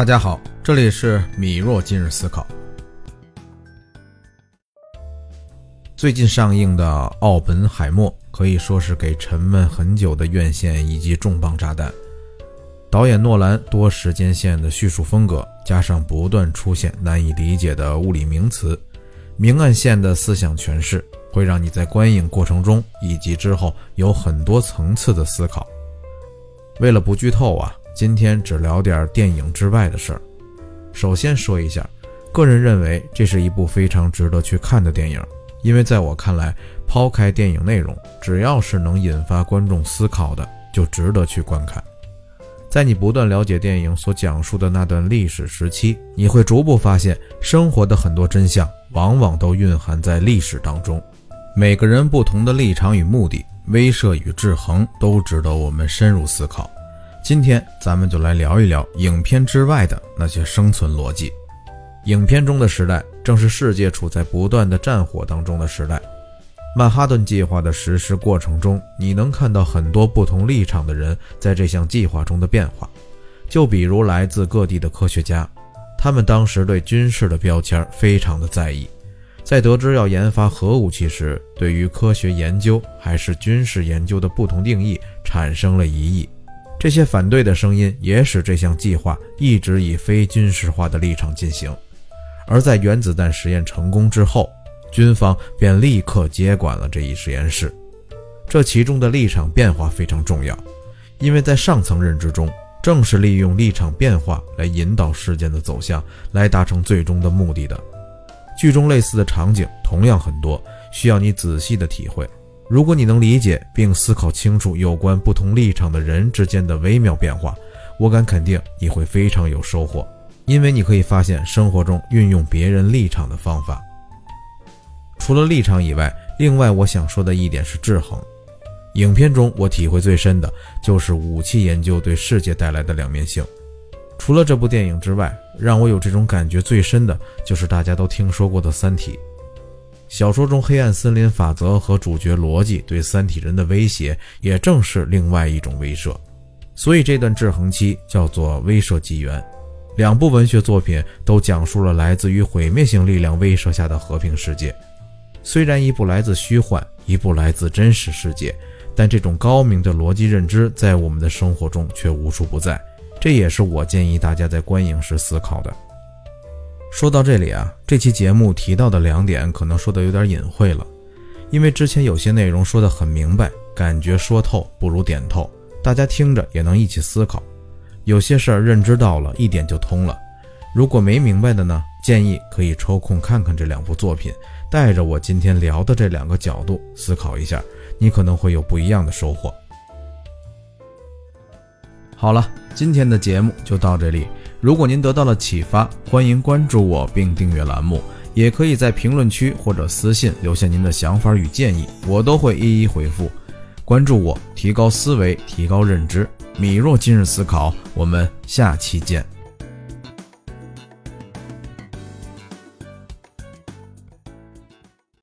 大家好，这里是米若今日思考。最近上映的《奥本海默》可以说是给沉闷很久的院线以及重磅炸弹。导演诺兰多时间线的叙述风格，加上不断出现难以理解的物理名词，明暗线的思想诠释，会让你在观影过程中以及之后有很多层次的思考。为了不剧透啊，今天只聊点电影之外的事儿。首先说一下，个人认为这是一部非常值得去看的电影。因为在我看来，抛开电影内容，只要是能引发观众思考的，就值得去观看。在你不断了解电影所讲述的那段历史时期，你会逐步发现，生活的很多真相往往都蕴含在历史当中。每个人不同的立场与目的、威慑与制衡，都值得我们深入思考。今天，咱们就来聊一聊影片之外的那些生存逻辑。影片中的时代正是世界处在不断的战火当中的时代。曼哈顿计划的实施过程中，你能看到很多不同立场的人在这项计划中的变化。就比如来自各地的科学家，他们当时对军事的标签非常的在意，在得知要研发核武器时，对于科学研究还是军事研究的不同定义产生了疑义。这些反对的声音也使这项计划一直以非军事化的立场进行。而在原子弹实验成功之后，军方便立刻接管了这一实验室。这其中的立场变化非常重要，因为在上层认知中，正是利用立场变化来引导事件的走向，来达成最终的目的的。剧中类似的场景同样很多，需要你仔细的体会。如果你能理解并思考清楚有关不同立场的人之间的微妙变化，我敢肯定你会非常有收获。因为你可以发现生活中运用别人立场的方法。除了立场以外，另外我想说的一点是制衡。影片中我体会最深的就是武器研究对世界带来的两面性。除了这部电影之外，让我有这种感觉最深的就是大家都听说过的《三体》。小说中黑暗森林法则和主角逻辑对三体人的威胁，也正是另外一种威慑。所以这段制衡期叫做威慑纪元。两部文学作品都讲述了来自于毁灭性力量威慑下的和平世界。虽然一部来自虚幻，一部来自真实世界，但这种高明的逻辑认知在我们的生活中却无处不在。这也是我建议大家在观影时思考的。说到这里啊，这期节目提到的两点可能说的有点隐晦了，因为之前有些内容说得很明白，感觉说透不如点透，大家听着也能一起思考。有些事儿认知到了一点就通了，如果没明白的呢，建议可以抽空看看这两部作品，带着我今天聊的这两个角度思考一下，你可能会有不一样的收获。好了，今天的节目就到这里。如果您得到了启发，欢迎关注我并订阅栏目，也可以在评论区或者私信留下您的想法与建议，我都会一一回复。关注我，提高思维，提高认知。米若今日思考，我们下期见。